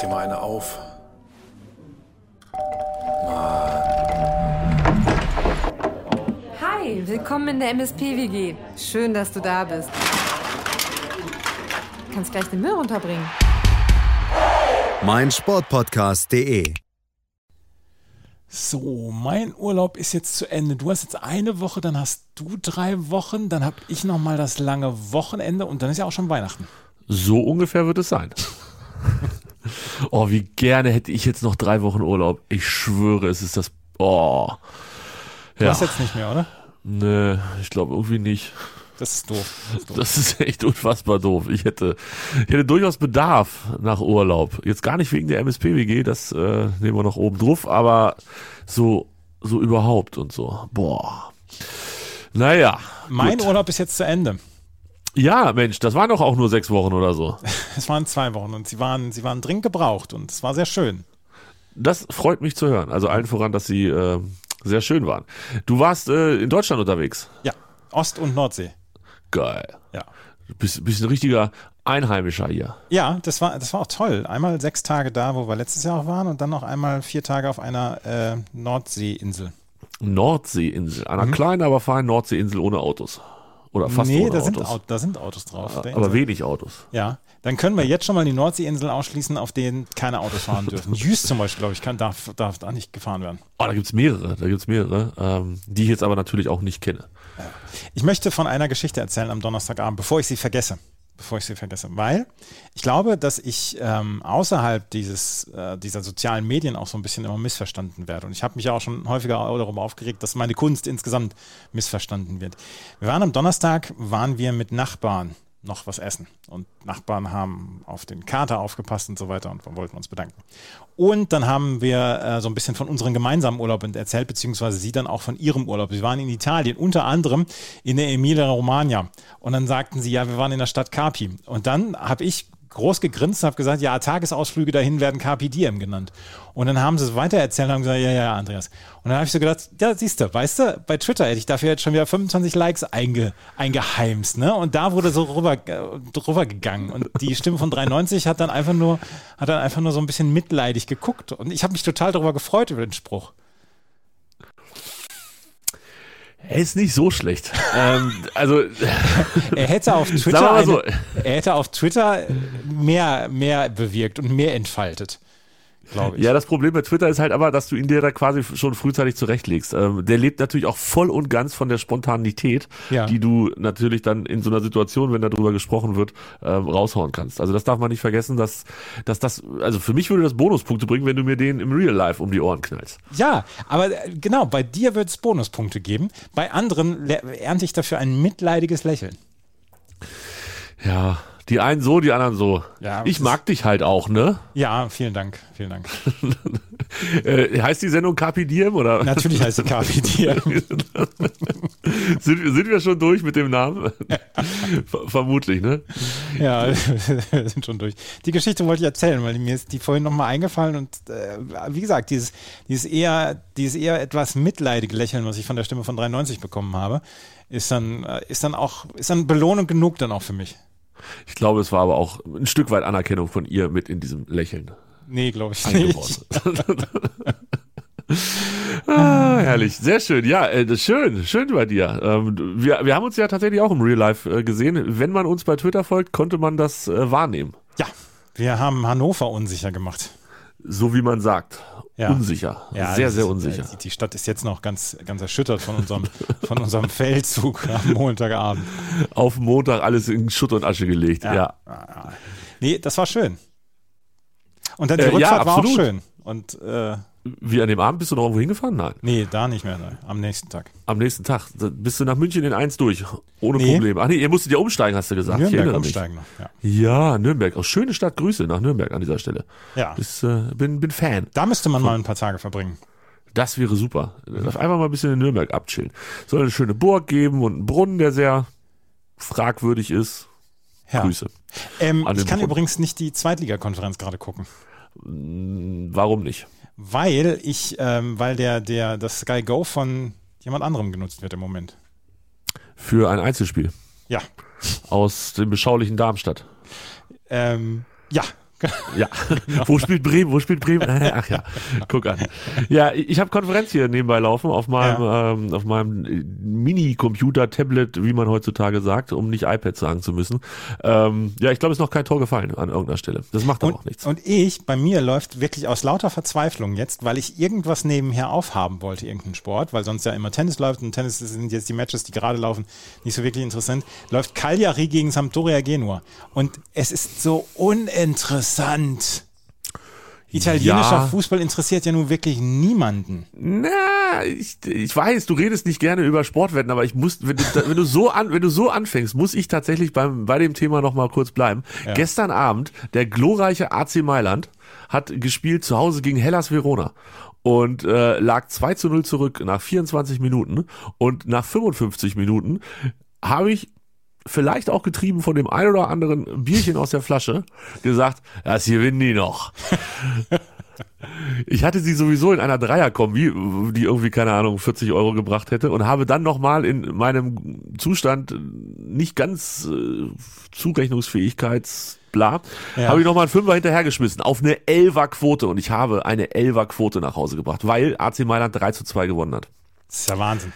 dir mal eine auf. Hi, willkommen in der MSP-WG. Schön, dass du da bist. Du kannst gleich den Müll runterbringen. mein Sportpodcast.de. So, mein Urlaub ist jetzt zu Ende. Du hast jetzt eine Woche, dann hast du drei Wochen, dann habe ich noch mal das lange Wochenende und dann ist ja auch schon Weihnachten. So ungefähr wird es sein. Oh, wie gerne hätte ich jetzt noch drei Wochen Urlaub. Ich schwöre, es ist das. Oh. Du Ja. hast jetzt nicht mehr, oder? Nee, ich glaube irgendwie nicht. Das ist doof. Das ist doof. Das ist echt unfassbar doof. Ich hätte, ich hätte durchaus Bedarf nach Urlaub. Jetzt gar nicht wegen der MSP-WG, das äh, nehmen wir noch oben drauf, aber so, so überhaupt und so. Boah. Naja. mein gut. Urlaub ist jetzt zu Ende. Ja, Mensch, das waren doch auch nur sechs Wochen oder so. Es waren zwei Wochen und sie waren, sie waren dringend gebraucht und es war sehr schön. Das freut mich zu hören. Also allen voran, dass sie äh, sehr schön waren. Du warst äh, in Deutschland unterwegs. Ja, Ost- und Nordsee. Geil. Ja. Du bist, bist ein richtiger Einheimischer hier. Ja, das war, das war auch toll. Einmal sechs Tage da, wo wir letztes Jahr auch waren und dann noch einmal vier Tage auf einer äh, Nordseeinsel. Nordseeinsel. Einer kleinen, aber feinen Nordseeinsel ohne Autos. Oder fast nee, ohne da sind, Autos. Au- da sind Autos drauf. auf der aber wenig Autos. Ja, dann können wir jetzt schon mal die Nordseeinsel ausschließen, auf denen keine Autos fahren dürfen. Jüst zum Beispiel, glaube ich, kann, darf, darf da nicht gefahren werden. Oh, da gibt's mehrere. Da gibt's mehrere, ähm, die ich jetzt aber natürlich auch nicht kenne. Ich möchte von einer Geschichte erzählen am Donnerstagabend, bevor ich sie vergesse. Bevor ich sie vergesse. Weil ich glaube, dass ich ähm, außerhalb dieses, äh, dieser sozialen Medien auch so ein bisschen immer missverstanden werde. Und ich habe mich auch schon häufiger darüber aufgeregt, dass meine Kunst insgesamt missverstanden wird. Wir waren am Donnerstag, waren wir mit Nachbarn noch was essen. Und Nachbarn haben auf den Kater aufgepasst und so weiter und wollten uns bedanken. Und dann haben wir äh, so ein bisschen von unserem gemeinsamen Urlaub erzählt, beziehungsweise sie dann auch von ihrem Urlaub. Sie waren in Italien, unter anderem in der Emilia Romagna. Und dann sagten sie, ja, wir waren in der Stadt Carpi. Und dann habe ich groß gegrinst und habe gesagt, ja, Tagesausflüge dahin werden Diem genannt. Und dann haben sie es weitererzählt und haben gesagt, ja, ja, Andreas. Und dann habe ich so gedacht, ja, siehst du, weißt du, bei Twitter hätte ich dafür jetzt schon wieder 25 Likes einge, eingeheimst, ne? Und da wurde so rüber, äh, drüber gegangen. Und die Stimme von 93 hat dann einfach nur, hat dann einfach nur so ein bisschen mitleidig geguckt. Und ich habe mich total darüber gefreut über den Spruch. Er ist nicht so schlecht. ähm, also, Er hätte auf Twitter, mal eine, so. er hätte auf Twitter mehr, mehr bewirkt und mehr entfaltet, glaube ich. ja, das Problem bei Twitter ist halt aber, dass du ihn dir da quasi schon frühzeitig zurechtlegst. Ähm, der lebt natürlich auch voll und ganz von der Spontanität, Ja. die du natürlich dann in so einer Situation, wenn darüber gesprochen wird, ähm, raushauen kannst. Also das darf man nicht vergessen, dass, dass das, also für mich würde das Bonuspunkte bringen, wenn du mir den im Real Life um die Ohren knallst. Ja, aber äh, genau, bei dir wird es Bonuspunkte geben. Bei anderen ernte ich dafür ein mitleidiges Lächeln. Ja, die einen so, die anderen so. Ja, ich mag dich halt auch, ne? Ja, vielen Dank, vielen Dank. Äh, heißt die Sendung Carpi Diem oder? Natürlich heißt sie Kaffee dir. sind, wir- sind wir schon durch mit dem Namen? Ver- Vermutlich, ne? Ja, wir sind schon durch. Die Geschichte wollte ich erzählen, weil mir ist die vorhin nochmal eingefallen und äh, wie gesagt, dieses, dieses, eher, dieses eher etwas mitleidige Lächeln, was ich von der Stimme von 93 bekommen habe, ist dann, äh, ist dann auch, ist dann Belohnung genug dann auch für mich. Ich glaube, es war aber auch ein Stück weit Anerkennung von ihr mit in diesem Lächeln Nee, glaube ich nicht. ah, herrlich, sehr schön. Ja, äh, schön, schön bei dir. Ähm, wir, wir haben uns ja tatsächlich auch im Real Life äh, gesehen. Wenn man uns bei Twitter folgt, konnte man das äh, wahrnehmen. Ja, wir haben Hannover unsicher gemacht. So wie man sagt. Ja. Unsicher. Ja, sehr, sehr ist- unsicher. Die, die Stadt ist jetzt noch ganz, ganz erschüttert von unserem, von unserem Feldzug am Montagabend. Auf Montag alles in Schutt und Asche gelegt. Ja. Nee, das war schön. Und dann die Äh, ja, Rückfahrt war auch schön. Und äh, Wie an dem Abend bist du noch irgendwo hingefahren? Nein. nee, da nicht mehr, nein, am nächsten Tag. Am nächsten Tag. Bist du nach München in eins durch. Ohne Nee. Probleme. Ach nee, ihr musstet ja umsteigen, hast du gesagt. ich Nürnberg umsteigen noch. Ja. Ja, Nürnberg. Auch schöne Stadt. Grüße nach Nürnberg an dieser Stelle. ja. Ist, äh, bin, bin Fan. Da müsste man mal ein paar Tage verbringen. Das wäre super. Darf einfach mal ein bisschen in Nürnberg abchillen. Soll eine schöne Burg geben und einen Brunnen, der sehr fragwürdig ist. Ja. Grüße. Ähm, ich kann Brunnen. übrigens nicht die Zweitligakonferenz gerade gucken. Warum nicht? Weil ich, ähm, weil der, der, das Sky Go von jemand anderem genutzt wird im Moment. Für ein Einzelspiel Ja. aus dem beschaulichen Darmstadt. Ähm, ja, Ja, wo spielt Bremen? Wo spielt Bremen? Ach ja, guck an. Ja, ich habe Konferenz hier nebenbei laufen auf meinem ja. ähm, auf meinem Mini-Computer, Tablet, wie man heutzutage sagt, um nicht iPad sagen zu müssen. Ähm, ja, ich glaube, es ist noch kein Tor gefallen an irgendeiner Stelle. Das macht aber auch nichts. Und ich, bei mir läuft wirklich aus lauter Verzweiflung jetzt, weil ich irgendwas nebenher aufhaben wollte, irgendeinen Sport, weil sonst ja immer Tennis läuft und Tennis sind jetzt die Matches, die gerade laufen, nicht so wirklich interessant. Läuft Cagliari gegen Sampdoria Genua und es ist so uninteressant interessant. Italienischer ja. Fußball interessiert ja nun wirklich niemanden. Na, ich, ich weiß, du redest nicht gerne über Sportwetten, aber ich muss, wenn du, wenn du so an, wenn du so anfängst, muss ich tatsächlich beim, bei dem Thema noch mal kurz bleiben. Ja. Gestern Abend, der glorreiche AC Mailand hat gespielt zu Hause gegen Hellas Verona und äh, lag 2 zu 0 zurück nach 24 Minuten und nach 55 Minuten habe ich vielleicht auch getrieben von dem ein oder anderen Bierchen aus der Flasche, gesagt, das gewinnen die noch. Ich hatte sie sowieso in einer Dreierkombi, die irgendwie, keine Ahnung, 40 Euro gebracht hätte und habe dann nochmal in meinem Zustand nicht ganz äh, Zurechnungsfähigkeitsbla, ja. habe ich nochmal einen Fünfer hinterhergeschmissen auf eine Elfer-Quote und ich habe eine Elfer-Quote nach Hause gebracht, weil AC Mailand 3 zu 2 gewonnen hat. Das ist ja Wahnsinn.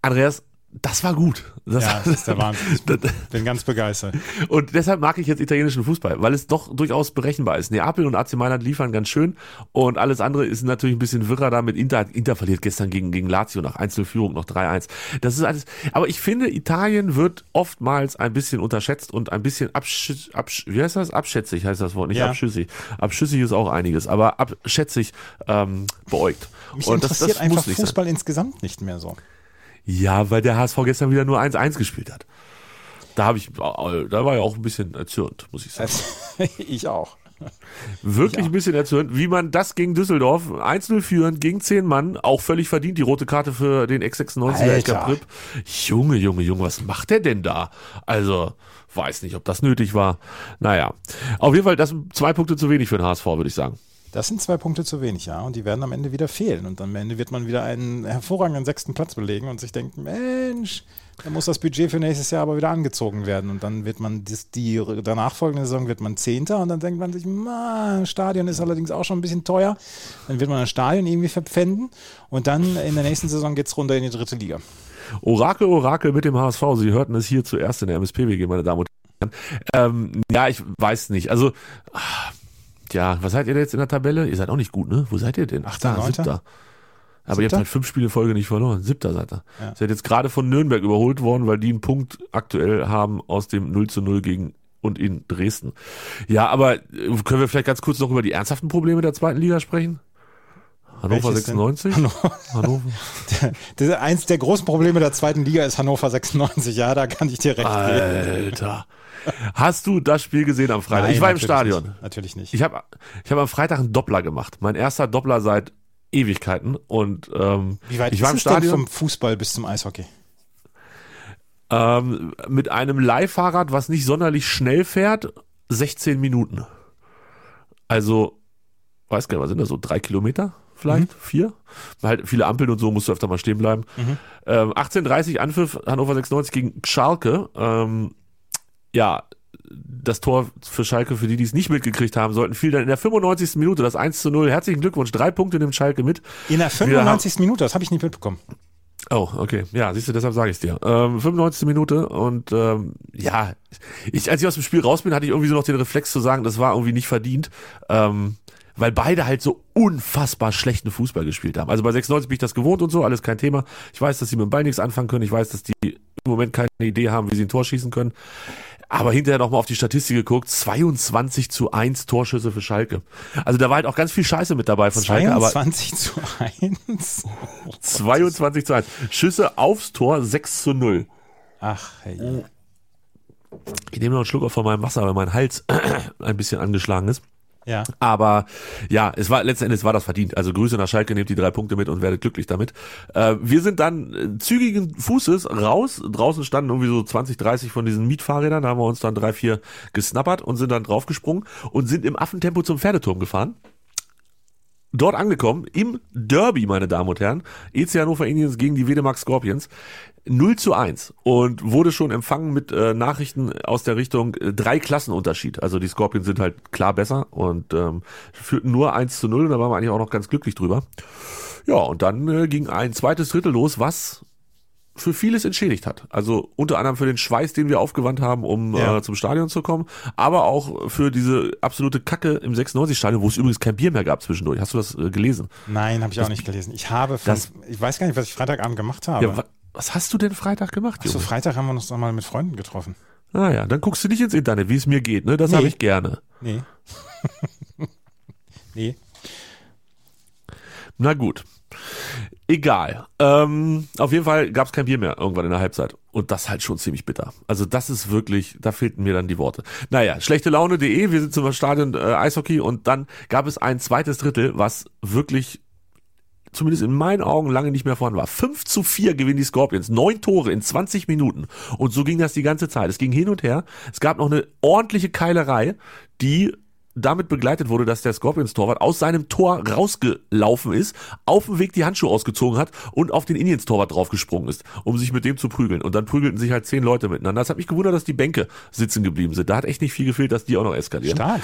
Andreas, das war gut. Das, ja, das ist der Wahnsinn. Ich bin ganz begeistert. Und deshalb mag ich jetzt italienischen Fußball, weil es doch durchaus berechenbar ist. Neapel und AC Mailand liefern ganz schön und alles andere ist natürlich ein bisschen wirrer da mit Inter. Inter verliert gestern gegen, gegen Lazio nach Einzelführung noch 3-1. Das ist alles. Aber ich finde, Italien wird oftmals ein bisschen unterschätzt und ein bisschen absch, absch wie heißt das? Abschätzig heißt das Wort, nicht ja. abschüssig. Abschüssig ist auch einiges, aber abschätzig ähm, beäugt. Mich und interessiert das, das einfach Fußball sein. insgesamt nicht mehr so. Ja, weil der HSV gestern wieder nur 1-1 gespielt hat. Da habe ich, da war ich auch ein bisschen erzürnt, muss ich sagen. ich auch. Wirklich ja. ein bisschen erzürnt, wie man das gegen Düsseldorf 1-0 führen gegen 10 Mann, auch völlig verdient, die rote Karte für den X96er Junge, Junge, Junge, was macht der denn da? Also, weiß nicht, ob das nötig war. Naja, auf jeden Fall, das sind zwei Punkte zu wenig für den HSV, würde ich sagen. Das sind zwei Punkte zu wenig, ja. Und die werden am Ende wieder fehlen. Und am Ende wird man wieder einen hervorragenden sechsten Platz belegen und sich denken, Mensch, da muss das Budget für nächstes Jahr aber wieder angezogen werden. Und dann wird man die, die danach folgende Saison wird man Zehnter und dann denkt man sich, ma, Stadion ist allerdings auch schon ein bisschen teuer. Dann wird man ein Stadion irgendwie verpfänden und dann in der nächsten Saison geht es runter in die dritte Liga. Orakel, Orakel mit dem HSV. Sie hörten es hier zuerst in der MSPWG, meine Damen und Herren. Ähm, ja, ich weiß nicht. Also ja, was seid ihr jetzt in der Tabelle? Ihr seid auch nicht gut, ne? Wo seid ihr denn? Achter, da, siebter. Aber Siebter? ihr habt halt fünf Spiele Folge nicht verloren. Siebter seid ihr. Ja. Ihr seid jetzt gerade von Nürnberg überholt worden, weil die einen Punkt aktuell haben aus dem 0 zu 0 gegen und in Dresden. Ja, aber äh, können wir vielleicht ganz kurz noch über die ernsthaften Probleme der zweiten Liga sprechen? Hannover Welches 96? Hannover. Hannover. Der, eins der großen Probleme der zweiten Liga ist Hannover 96. Ja, da kann ich dir recht Alter. geben. Alter. Hast du das Spiel gesehen am Freitag? Nein, ich war im Stadion. Nicht. Natürlich nicht. Ich habe ich hab am Freitag einen Doppler gemacht. Mein erster Doppler seit Ewigkeiten. Und ähm, Wie weit ich ist war im Stadion, vom Fußball bis zum Eishockey? Ähm, mit einem Leihfahrrad, was nicht sonderlich schnell fährt, 16 Minuten. Also, weiß gar nicht, was sind das so? Drei Kilometer? Vielleicht? Mhm. Vier? Halt viele Ampeln und so, musst du öfter mal stehen bleiben. Mhm. Ähm, 18.30 Anpfiff Hannover 96 gegen Schalke. Ähm, ja, das Tor für Schalke, für die, die es nicht mitgekriegt haben sollten, fiel dann in der 95. Minute, das 1 zu 0. Herzlichen Glückwunsch, drei Punkte nimmt Schalke mit. In der 95. Minute, das habe ich nicht mitbekommen. Oh, okay. Ja, siehst du, deshalb sage ich es dir. Ähm, 95. Minute und ähm, ja, ich, als ich aus dem Spiel raus bin, hatte ich irgendwie so noch den Reflex zu sagen, das war irgendwie nicht verdient. Ähm, weil beide halt so unfassbar schlechten Fußball gespielt haben. Also bei 96 bin ich das gewohnt und so, alles kein Thema. Ich weiß, dass sie mit dem Ball nichts anfangen können. Ich weiß, dass die im Moment keine Idee haben, wie sie ein Tor schießen können aber hinterher nochmal auf die Statistik geguckt, 22 zu 1 Torschüsse für Schalke. Also da war halt auch ganz viel Scheiße mit dabei von Schalke. 22 zu 1? Oh, 22 zu 1. Schüsse aufs Tor 6 zu 0. Ach, hey. Ich nehme noch einen Schluck auf von meinem Wasser, weil mein Hals ein bisschen angeschlagen ist. Ja. Aber ja, es war letzten Endes war das verdient. Also Grüße nach Schalke, nehmt die drei Punkte mit und werdet glücklich damit. Äh, wir sind dann äh, zügigen Fußes raus. Draußen standen irgendwie so 20, 30 von diesen Mietfahrrädern. Da haben wir uns dann drei, vier gesnappert und sind dann draufgesprungen und sind im Affentempo zum Pferdeturm gefahren. Dort angekommen, im Derby, meine Damen und Herren. EC Hannover Indians gegen die Wedemark Scorpions. 0 zu 1 und wurde schon empfangen mit äh, Nachrichten aus der Richtung äh, drei Klassenunterschied. Also die Scorpions sind halt klar besser und ähm, führten nur 1 zu 0 und da waren wir eigentlich auch noch ganz glücklich drüber. Ja, und dann äh, ging ein zweites Drittel los, was für vieles entschädigt hat. Also unter anderem für den Schweiß, den wir aufgewandt haben, um Ja. äh, zum Stadion zu kommen, aber auch für diese absolute Kacke im 96-Stadion, wo es übrigens kein Bier mehr gab zwischendurch. Hast du das äh, gelesen? Nein, habe ich auch nicht gelesen. Ich habe, Das- fünf, ich weiß gar nicht, was ich Freitagabend gemacht habe. Ja, wa was hast du denn Freitag gemacht, Ach so, Junge? Freitag haben wir uns noch mal mit Freunden getroffen. Ah ja, dann guckst du nicht ins Internet, wie es mir geht, ne? Das Nee. habe ich gerne. Nee. nee. Na gut. Egal. Ähm, auf jeden Fall gab es kein Bier mehr irgendwann in der Halbzeit. Und das halt schon ziemlich bitter. Also das ist wirklich, da fehlten mir dann die Worte. Naja, schlechte Laune.de, wir sind zum Stadion äh, Eishockey und dann gab es ein zweites Drittel, was wirklich zumindest in meinen Augen lange nicht mehr vorhanden war. 5 zu 4 gewinnen die Scorpions. Neun Tore in 20 Minuten. Und so ging das die ganze Zeit. Es ging hin und her. Es gab noch eine ordentliche Keilerei, die damit begleitet wurde, dass der Scorpions-Torwart aus seinem Tor rausgelaufen ist, auf dem Weg die Handschuhe ausgezogen hat und auf den Indians-Torwart draufgesprungen ist, um sich mit dem zu prügeln. Und dann prügelten sich halt zehn Leute miteinander. Das hat mich gewundert, dass die Bänke sitzen geblieben sind. Da hat echt nicht viel gefehlt, dass die auch noch eskalieren. Stark.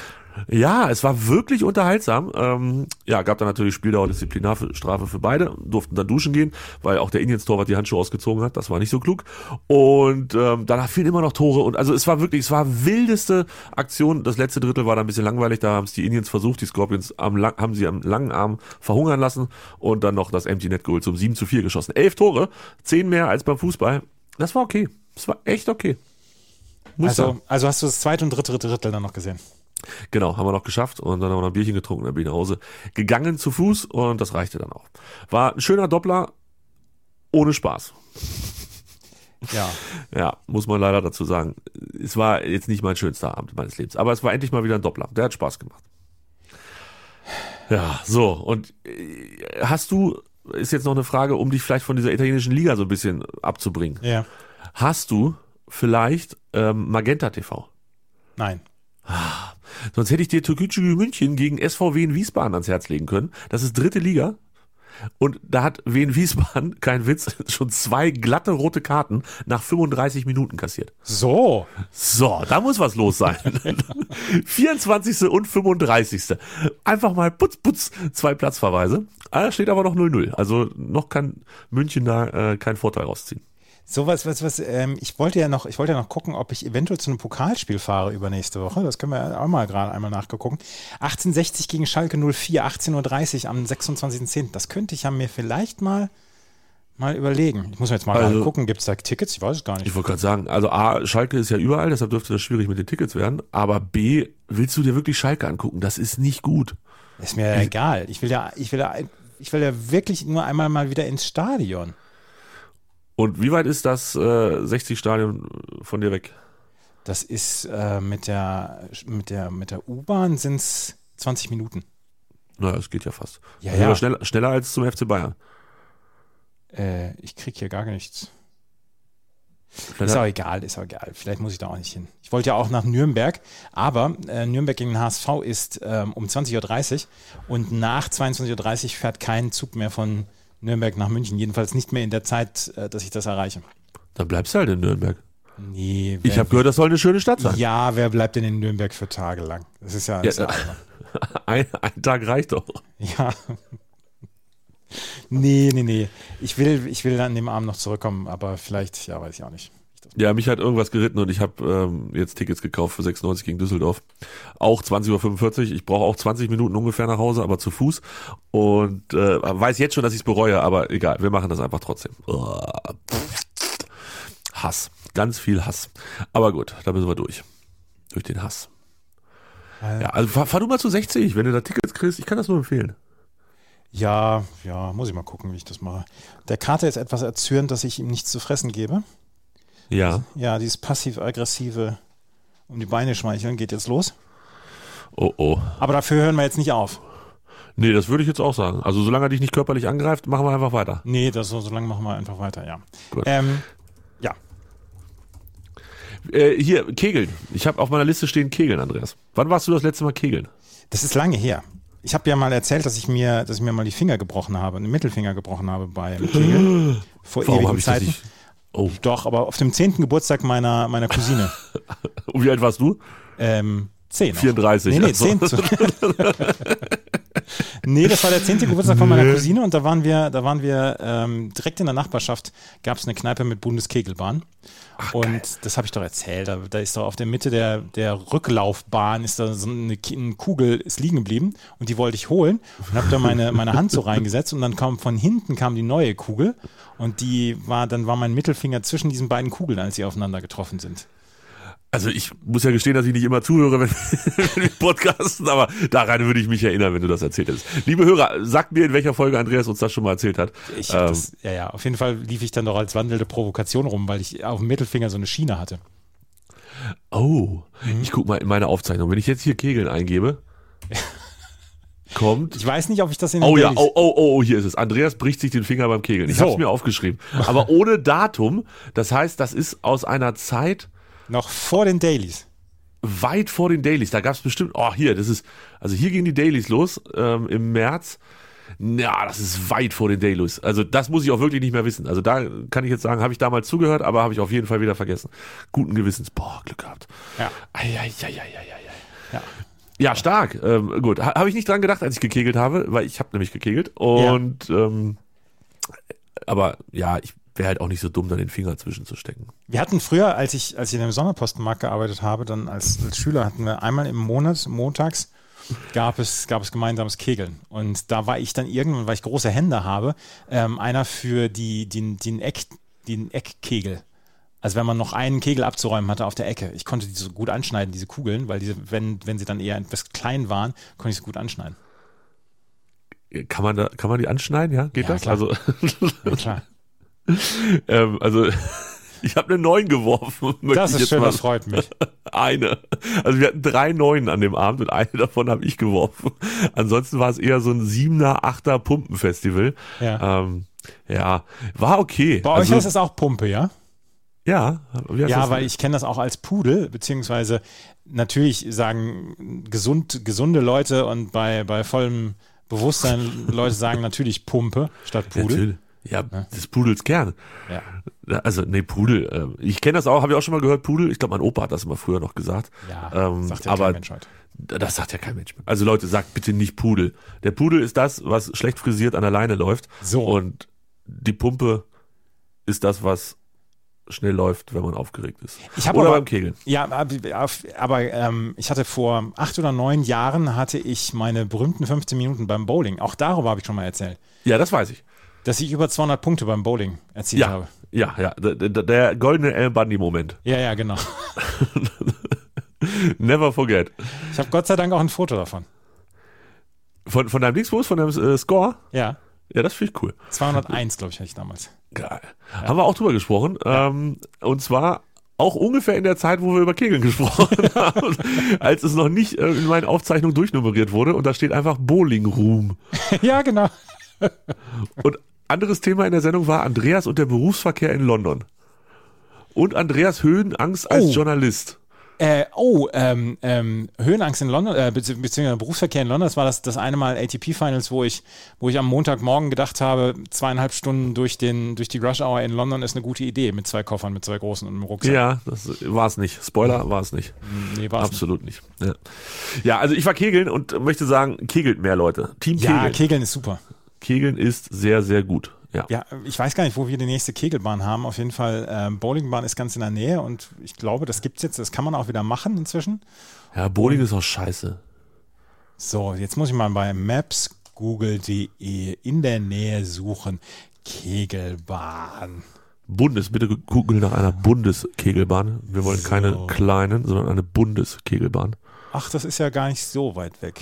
Ja, es war wirklich unterhaltsam. Ähm, ja, gab dann natürlich Spieldauer, Disziplinarstrafe für beide, durften dann duschen gehen, weil auch der Indians-Torwart die Handschuhe ausgezogen hat. Das war nicht so klug. Und ähm, danach fielen immer noch Tore. Und also es war wirklich, es war wildeste Aktion. Das letzte Drittel war dann ein bisschen langweilig. Da haben es die Indians versucht, die Scorpions am lang, haben sie am langen Arm verhungern lassen und dann noch das Empty Net geholt zum 7 zu 4 geschossen. Elf Tore, zehn mehr als beim Fußball. Das war okay. Das war echt okay. Muss. Also, also hast du das zweite und dritte Drittel dann noch gesehen? Genau, haben wir noch geschafft und dann haben wir noch ein Bierchen getrunken, dann bin ich nach Hause gegangen zu Fuß und das reichte dann auch. War ein schöner Doppler, ohne Spaß. Ja. Ja, muss man leider dazu sagen. Es war jetzt nicht mein schönster Abend meines Lebens, aber es war endlich mal wieder ein Doppler. Der hat Spaß gemacht. Ja, so, und äh, hast du, ist jetzt noch eine Frage, um dich vielleicht von dieser italienischen Liga so ein bisschen abzubringen. Ja. Hast du vielleicht ähm, Magenta TV? Nein. Sonst hätte ich dir Türkgücü München gegen SVW in Wiesbaden ans Herz legen können. Das ist dritte Liga. Und da hat Wien Wiesbaden, kein Witz, schon zwei glatte rote Karten nach 35 Minuten kassiert. So. So, da muss was los sein. 24. und 35. Einfach mal putz, putz, zwei Platzverweise. Ah, steht aber noch 0-0. Also noch kann München da äh, keinen Vorteil rausziehen. Sowas, was, was, ähm, ich wollte ja noch, ich wollte ja noch gucken, ob ich eventuell zu einem Pokalspiel fahre übernächste Woche. Das können wir ja auch mal gerade einmal nachgegucken. 1860 gegen Schalke 04, 18.30 Uhr am 26.10. Das könnte ich ja mir vielleicht mal, mal überlegen. Ich muss mir jetzt mal Also- gucken, gibt es da Tickets? Ich weiß es gar nicht. Ich wollte gerade sagen, also A, Schalke ist ja überall, deshalb dürfte das schwierig mit den Tickets werden. Aber B, willst du dir wirklich Schalke angucken? Das ist nicht gut. Ist mir ja egal. Ich will ja, ich will ja, ich will ja wirklich nur einmal mal wieder ins Stadion. Und wie weit ist das äh, 60-Stadion von dir weg? Das ist äh, mit der, mit der, mit der U-Bahn sind es 20 Minuten. Naja, das geht ja fast. Ja, Also ja. Schneller, schneller als zum FC Bayern. Äh, ich krieg hier gar nichts. Ist Schneller, auch egal, ist auch egal. Vielleicht muss ich da auch nicht hin. Ich wollte ja auch nach Nürnberg, aber äh, Nürnberg gegen den HSV ist ähm, um 20.30 Uhr und nach 22.30 Uhr fährt kein Zug mehr von Nürnberg nach München. Jedenfalls nicht mehr in der Zeit, äh, dass ich das erreiche. dann bleibst du halt in Nürnberg. Nee, Ich habe gehört, das soll eine schöne Stadt sein. Ja, wer bleibt denn in Nürnberg für Tage lang? Das ist ja, ja. Ein, ein Tag reicht doch. ja. Nee, nee, nee. Ich will, ich will an dem Abend noch zurückkommen, aber vielleicht, ja, weiß ich auch nicht. Ja, mich hat irgendwas geritten und ich habe ähm, jetzt Tickets gekauft für 96 gegen Düsseldorf. Auch 20.45 Uhr. Ich brauche auch 20 Minuten ungefähr nach Hause, aber zu Fuß. Und äh, weiß jetzt schon, dass ich es bereue, aber egal, wir machen das einfach trotzdem. Hass. Ganz viel Hass. Aber gut, da müssen wir durch. Durch den Hass. Ja, also fahr, fahr du mal zu 60, wenn du da Tickets kriegst. Ich kann das nur empfehlen. Ja, ja, muss ich mal gucken, wie ich das mache. Der Kater ist etwas erzürnt, dass ich ihm nichts zu fressen gebe. Ja. Ja, dieses passiv-aggressive um die Beine schmeicheln geht jetzt los. Oh oh. Aber dafür hören wir jetzt nicht auf. Nee, das würde ich jetzt auch sagen. Also solange er dich nicht körperlich angreift, machen wir einfach weiter. Nee, das so, so lange machen wir einfach weiter, ja. Gut. Ähm, ja. Äh, hier, Kegeln. Ich habe auf meiner Liste stehen Kegeln, Andreas. Wann warst du das letzte Mal Kegeln? Das ist lange her. ich habe ja mal erzählt, dass ich mir, dass ich mir mal die Finger gebrochen habe, den Mittelfinger gebrochen habe beim Kegel. vor Warum ewigen Zeiten. Oh. Doch, aber auf dem zehnten Geburtstag meiner, meiner Cousine. Und wie alt warst du? Ähm, zehn. noch. 34. Nee, nee, also. zehn. zu- nee, das war der zehnte Geburtstag von meiner Cousine und da waren wir, da waren wir ähm, direkt in der Nachbarschaft, gab es eine Kneipe mit Bundeskegelbahn. und das habe ich doch erzählt. Da, da ist doch auf der Mitte der, der Rücklaufbahn ist da so eine, eine Kugel ist liegen geblieben und die wollte ich holen und habe da meine, meine Hand so reingesetzt und dann kam von hinten kam die neue Kugel und die war, dann war mein Mittelfinger zwischen diesen beiden Kugeln, als sie aufeinander getroffen sind. Also ich muss ja gestehen, dass ich nicht immer zuhöre, wenn, wenn wir podcasten, aber daran würde ich mich erinnern, wenn du das erzählt hättest. Liebe Hörer, sagt mir, in welcher Folge Andreas uns das schon mal erzählt hat. Ich Ähm, das, ja, ja, auf jeden Fall lief ich dann doch als wandelnde Provokation rum, weil ich auf dem Mittelfinger so eine Schiene hatte. oh, Mhm. ich guck mal in meine Aufzeichnung. Wenn ich jetzt hier Kegeln eingebe, kommt Ich weiß nicht, ob ich das in den Oh ja, oh, oh, oh, hier ist es. Andreas bricht sich den Finger beim Kegeln. Ich So. habe es mir aufgeschrieben. Aber ohne Datum. Das heißt, das ist aus einer Zeit noch vor den Dailies. weit vor den Dailies. Da gab es bestimmt, oh hier, das ist, also hier gingen die Dailies los ähm, im März. Ja, das ist weit vor den Dailies. Also das muss ich auch wirklich nicht mehr wissen. Also da kann ich jetzt sagen, habe ich damals zugehört, aber habe ich auf jeden Fall wieder vergessen. Guten Gewissens. Boah, Glück gehabt. Ja. Eieieiei. Ja. Ja, stark. Ähm, gut, ha, habe ich nicht dran gedacht, als ich gekegelt habe, weil ich habe nämlich gekegelt. Und ähm, aber ja, ich wäre halt auch nicht so dumm, da den Finger zwischenzustecken. Wir hatten früher, als ich, als ich in einem Sonderpostenmarkt gearbeitet habe, dann als, als Schüler hatten wir einmal im Monat, montags, gab es, gab es gemeinsames Kegeln. Und da war ich dann irgendwann, weil ich große Hände habe, ähm, einer für die, den, den, Eck, den Eckkegel. Also wenn man noch einen Kegel abzuräumen hatte auf der Ecke. Ich konnte die so gut anschneiden, diese Kugeln, weil diese, wenn, wenn sie dann eher etwas klein waren, konnte ich sie gut anschneiden. Kann man da, kann man die anschneiden? Ja, geht Ja, das? klar. Also, Ja, klar. ähm, also ich habe eine neun geworfen. Das ist schön, mal- das freut mich. Eine. Also wir hatten drei Neunen an dem Abend und eine davon habe ich geworfen. Ansonsten war es eher so ein siebener, achter Pumpenfestival. Ja. Ähm, ja, war okay. Bei euch also, heißt es auch Pumpe, ja? ja, Ja, weil ich kenne das auch als Pudel, beziehungsweise natürlich sagen gesund, gesunde Leute und bei, bei vollem Bewusstsein Leute sagen natürlich Pumpe statt Pudel. Natürlich. Ja, des Pudels Kern. Ja. Also, nee, Pudel. äh, Ich kenne das auch, habe ich auch schon mal gehört, Pudel. Ich glaube, mein Opa hat das immer früher noch gesagt. Ja, Ähm, sagt ja aber kein Mensch heute. das sagt ja kein Mensch mehr. Also Leute, sagt bitte nicht Pudel. Der Pudel ist das, was schlecht frisiert an der Leine läuft. So. Und die Pumpe ist das, was schnell läuft, wenn man aufgeregt ist. Ich Oder aber, beim Kegeln. Ja, aber, aber ähm, ich hatte vor acht oder neun Jahren hatte ich meine berühmten 15 Minuten beim Bowling. Auch darüber habe ich schon mal erzählt, Ja, das weiß ich. Dass ich über 200 Punkte beim Bowling erzielt Ja, habe. ja, ja. Der, der, goldene El Bundy-Moment. Ja, ja, genau. Never forget. Ich habe Gott sei Dank auch ein Foto davon. Von, von deinem Dingsbus, von deinem äh, Score? Ja, Ja, das finde ich cool. 201, glaube ich, hatte ich damals. Geil. Haben wir auch drüber gesprochen. Ähm, und zwar auch ungefähr in der Zeit, wo wir über Kegeln gesprochen haben, als es noch nicht äh, in meinen Aufzeichnungen durchnummeriert wurde. Und da steht einfach Bowling Room. ja, genau. Und anderes Thema in der Sendung war Andreas und der Berufsverkehr in London. Und Andreas Höhenangst als Oh. Journalist. Äh, oh, ähm, ähm, Höhenangst in London, äh, bezieh- beziehungsweise Berufsverkehr in London, das war das, das eine Mal ATP-Finals, wo ich, wo ich am Montagmorgen gedacht habe, zweieinhalb Stunden durch, den, durch die Rush Hour in London ist eine gute Idee, mit zwei Koffern, mit zwei großen und einem Rucksack. Ja, das war es nicht. Spoiler war es nicht. nee, war's Absolut nicht. Ja. ja, also ich war Kegeln und möchte sagen, kegelt mehr Leute. Team nicht. Ja, Kegeln. Kegeln ist super. Kegeln ist sehr, sehr gut. Ja. Ja, ich weiß gar nicht, wo wir die nächste Kegelbahn haben. Auf jeden Fall, ähm, Bowlingbahn ist ganz in der Nähe und ich glaube, das gibt's jetzt, das kann man auch wieder machen inzwischen. Ja, Bowling ist auch scheiße. So, jetzt muss ich mal bei Maps google.de in der Nähe suchen. Kegelbahn. Bundes, bitte google nach einer Bundeskegelbahn. Wir wollen So. keine kleinen, sondern eine Bundeskegelbahn. Ach, das ist ja gar nicht so weit weg.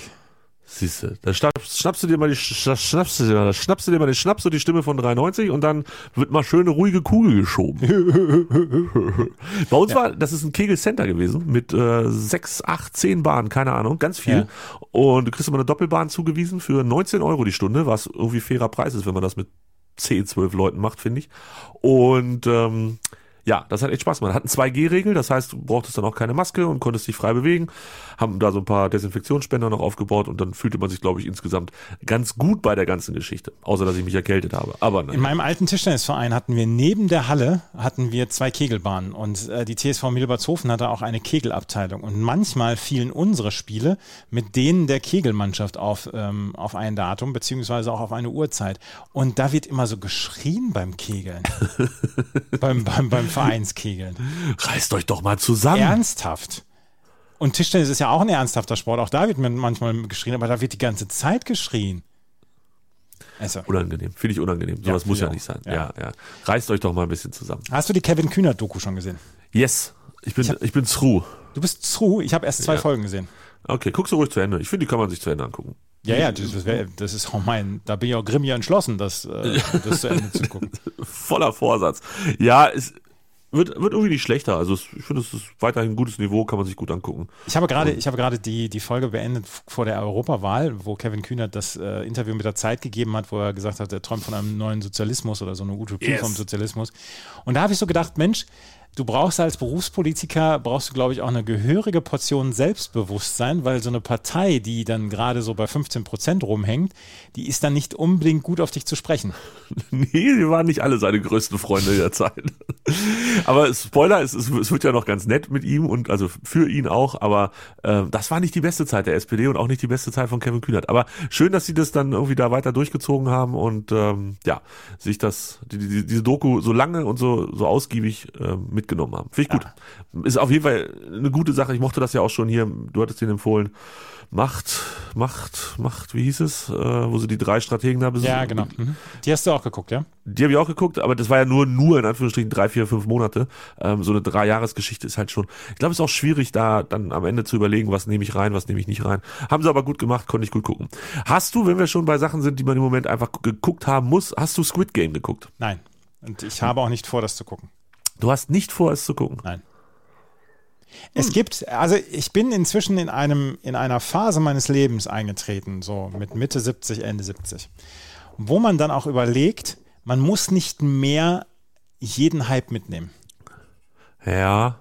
Siehst du, da schnappst, schnappst du dir mal die sch- schnappst du dir, da schnappst du dir mal den Schnaps und die Stimme von 93 und dann wird mal schöne ruhige Kugel geschoben. Bei uns war, das ist ein Kegelcenter gewesen mit äh, sechs, acht, zehn Bahnen, keine Ahnung, ganz viel. Ja. Und du kriegst immer eine Doppelbahn zugewiesen für 19 Euro die Stunde, was irgendwie fairer Preis ist, wenn man das mit 10, 12 Leuten macht, finde ich. Und ähm, ja, das hat echt Spaß gemacht. Hat eine 2G-Regel, das heißt, du brauchtest dann auch keine Maske und konntest dich frei bewegen. Haben da so ein paar Desinfektionsspender noch aufgebaut und dann fühlte man sich, glaube ich, insgesamt ganz gut bei der ganzen Geschichte. Außer, dass ich mich erkältet habe. Aber In nein. meinem alten Tischtennisverein hatten wir neben der Halle hatten wir zwei Kegelbahnen und äh, die TSV Milbertshofen hatte auch eine Kegelabteilung und manchmal fielen unsere Spiele mit denen der Kegelmannschaft auf, ähm, auf ein Datum beziehungsweise auch auf eine Uhrzeit und da wird immer so geschrien beim Kegeln, beim, beim, beim Vereinskegeln. Reißt euch doch mal zusammen. Ernsthaft. Und Tischtennis ist ja auch ein ernsthafter Sport, auch da wird man manchmal geschrien, aber da wird die ganze Zeit geschrien. Also, Unangenehm. Finde ich unangenehm. Ja, Sowas muss finde ja ich nicht sein. Ja. Ja. ja, Reißt euch doch mal ein bisschen zusammen. hast du die Kevin Kühner-Doku schon gesehen? Yes. Ich bin, ich, bin Zru. Du bist zu, ich habe erst zwei Ja. Folgen gesehen. Okay, guckst du ruhig zu Ende. Ich finde, die kann man sich zu Ende angucken. Ja, ja, das, wär, das ist auch mein, da bin ich auch grimmig entschlossen, das, äh, das zu Ende zu gucken. Voller Vorsatz. Ja, es wird, wird irgendwie nicht schlechter. Also ich finde, es ist weiterhin ein gutes Niveau, kann man sich gut angucken. Ich habe gerade, ich habe gerade die, die Folge beendet vor der Europawahl, wo Kevin Kühnert das äh, Interview mit der Zeit gegeben hat, wo er gesagt hat, er träumt von einem neuen Sozialismus oder so eine Utopie Yes. vom Sozialismus. Und da habe ich so gedacht, Mensch, du brauchst als Berufspolitiker, brauchst du, glaube ich, auch eine gehörige Portion Selbstbewusstsein, weil so eine Partei, die dann gerade so bei 15 Prozent rumhängt, die ist dann nicht unbedingt gut auf dich zu sprechen. Nee, wir waren nicht alle seine größten Freunde der Zeit. Aber Spoiler, es, es, wird ja noch ganz nett mit ihm und also für ihn auch, aber äh, das war nicht die beste Zeit der SPD und auch nicht die beste Zeit von Kevin Kühnert. Aber schön, dass sie das dann irgendwie da weiter durchgezogen haben und ähm, ja, sich das, die, die, diese Doku so lange und so, so ausgiebig äh, mitgenommen haben. Finde ich gut. Ist auf jeden Fall eine gute Sache. Ich mochte das ja auch schon hier, du hattest den empfohlen. Macht, Macht, Macht, wie hieß es, äh, wo sie die drei Strategen da besuchen. Ja, genau. Mhm. Die hast du auch geguckt, ja? Die habe ich auch geguckt, aber das war ja nur, nur in Anführungsstrichen drei, vier, fünf Monate. Ähm, so eine Drei-Jahres-Geschichte ist halt schon, ich glaube, es ist auch schwierig, da dann am Ende zu überlegen, was nehme ich rein, was nehme ich nicht rein. Haben sie aber gut gemacht, konnte ich gut gucken. Hast du, wenn wir schon bei Sachen sind, die man im Moment einfach geguckt haben muss, hast du Squid Game geguckt? Nein. Und ich habe auch nicht vor, das zu gucken. Du hast nicht vor, es zu gucken. Nein. Es gibt, also ich bin inzwischen in einem, in einer Phase meines Lebens eingetreten, so mit Mitte 70, Ende 70, wo man dann auch überlegt, man muss nicht mehr jeden Hype mitnehmen. Ja,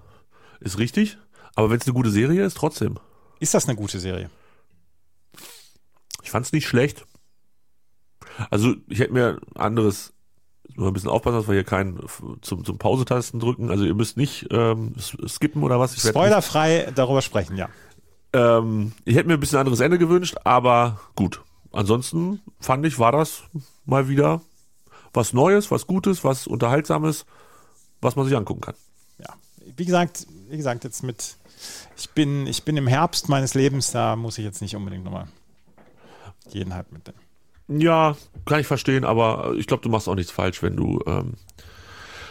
ist richtig. Aber wenn es eine gute Serie ist, trotzdem. Ist das eine gute Serie? Ich fand es nicht schlecht. Also ich hätte mir anderes nur ein bisschen aufpassen, dass wir hier keinen zum, zum Pausetasten drücken. Also ihr müsst nicht ähm, skippen oder was. Ich Spoilerfrei darüber sprechen, ja. Ähm, ich hätte mir ein bisschen anderes Ende gewünscht, aber gut. Ansonsten fand ich, war das mal wieder was Neues, was Gutes, was Unterhaltsames, was man sich angucken kann. ja. Wie gesagt, wie gesagt, jetzt mit, ich bin, ich bin im Herbst meines Lebens, da muss ich jetzt nicht unbedingt nochmal jeden Hype mitnehmen. Ja, kann ich verstehen, aber ich glaube, du machst auch nichts falsch, wenn du, ähm,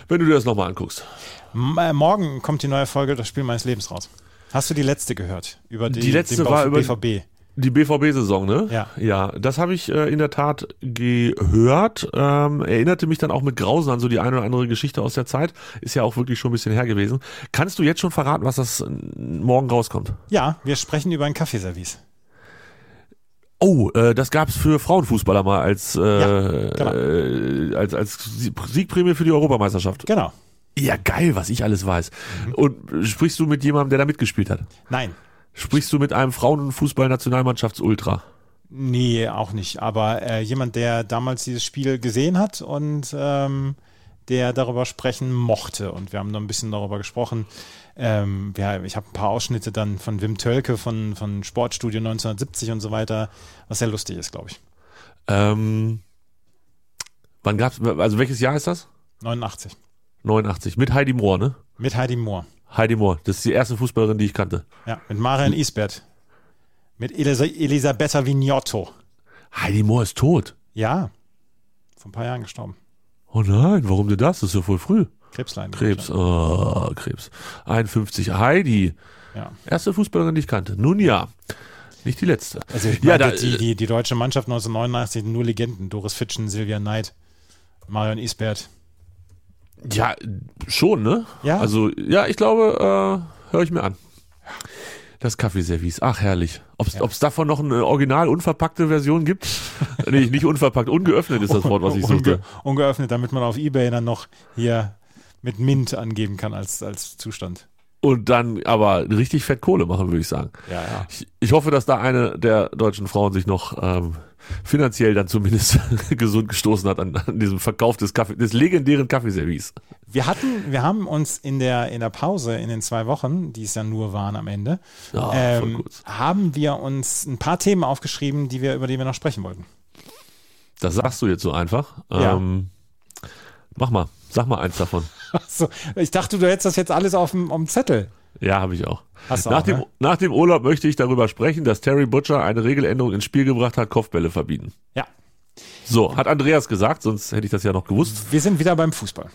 wenn du dir das nochmal anguckst. M äh, morgen kommt die neue Folge Das Spiel meines Lebens raus. Hast du die letzte gehört? Über die, Die letzte war über- BVB. Die BVB-Saison, ne? Ja. Ja, das habe ich äh, in der Tat gehört. Ähm, erinnerte mich dann auch mit Grausen an so die eine oder andere Geschichte aus der Zeit. Ist ja auch wirklich schon ein bisschen her gewesen. Kannst du jetzt schon verraten, was das morgen rauskommt? Ja, wir sprechen über ein Kaffeeservice. Oh, äh, das gab's für Frauenfußballer mal als, äh, Ja, genau. äh, als, als Sieg- Siegprämie für die Europameisterschaft. Genau. Ja, geil, was ich alles weiß. Mhm. Und sprichst du mit jemandem, der da mitgespielt hat? Nein. Sprichst du mit einem Frauenfußball-Nationalmannschafts-Ultra? Nee, auch nicht. Aber äh, jemand, der damals dieses Spiel gesehen hat und ähm, der darüber sprechen mochte. Und wir haben noch ein bisschen darüber gesprochen. Ähm, ja, ich habe ein paar Ausschnitte dann von Wim Tölke von, von Sportstudio 1970 und so weiter, was sehr lustig ist, glaube ich. Ähm, wann gab's, also welches Jahr ist das? 89. 89. Mit Heidi Mohr, ne? Mit Heidi Mohr. Heidi Mohr, das ist die erste Fußballerin, die ich kannte. Ja, mit Marian Isbert. Mit Elisa Elisabetta Vignotto. Heidi Mohr ist tot. Ja, vor ein paar Jahren gestorben. Oh nein, warum denn das? Das ist ja voll früh. Krebsleiden. Krebs, oh, Krebs. 51. Heidi, Ja. erste Fußballerin, die ich kannte. Nun ja, nicht die letzte. Also ich ja, da, die, die, die deutsche Mannschaft 1989 nur Legenden. Doris Fitschen, Silvia Neid, Marion Isbert. ja, schon, ne? Ja. Also, ja, ich glaube, äh, höre ich mir an. Das Kaffeeservice, ach herrlich. Ob es Ja. davon noch eine original unverpackte Version gibt? nee, nicht unverpackt, ungeöffnet ist das Wort, was ich Unge suchte. ungeöffnet, damit man auf Ebay dann noch hier mit Mint angeben kann als, als Zustand. Und dann aber richtig fett Kohle machen, würde ich sagen. Ja, ja. Ich, ich hoffe, dass da eine der deutschen Frauen sich noch ähm, finanziell dann zumindest gesund gestoßen hat an, an diesem Verkauf des Kaffee, des legendären Kaffeeservice. Wir hatten, wir haben uns in der, in der Pause in den zwei Wochen, die es ja nur waren am Ende, voll ähm, haben wir uns ein paar Themen aufgeschrieben, die wir, über die wir noch sprechen wollten. Das sagst du jetzt so einfach. Ja. Ähm, mach mal, sag mal eins davon. So, ich dachte, du hättest das jetzt alles auf dem, auf dem Zettel. Ja, habe ich auch. Hast du Nach, auch, dem, ne? nach dem Urlaub möchte ich darüber sprechen, dass Terry Butcher eine Regeländerung ins Spiel gebracht hat, Kopfbälle verbieten. Ja. So, hat Andreas gesagt, sonst hätte ich das ja noch gewusst. Wir sind wieder beim Fußball.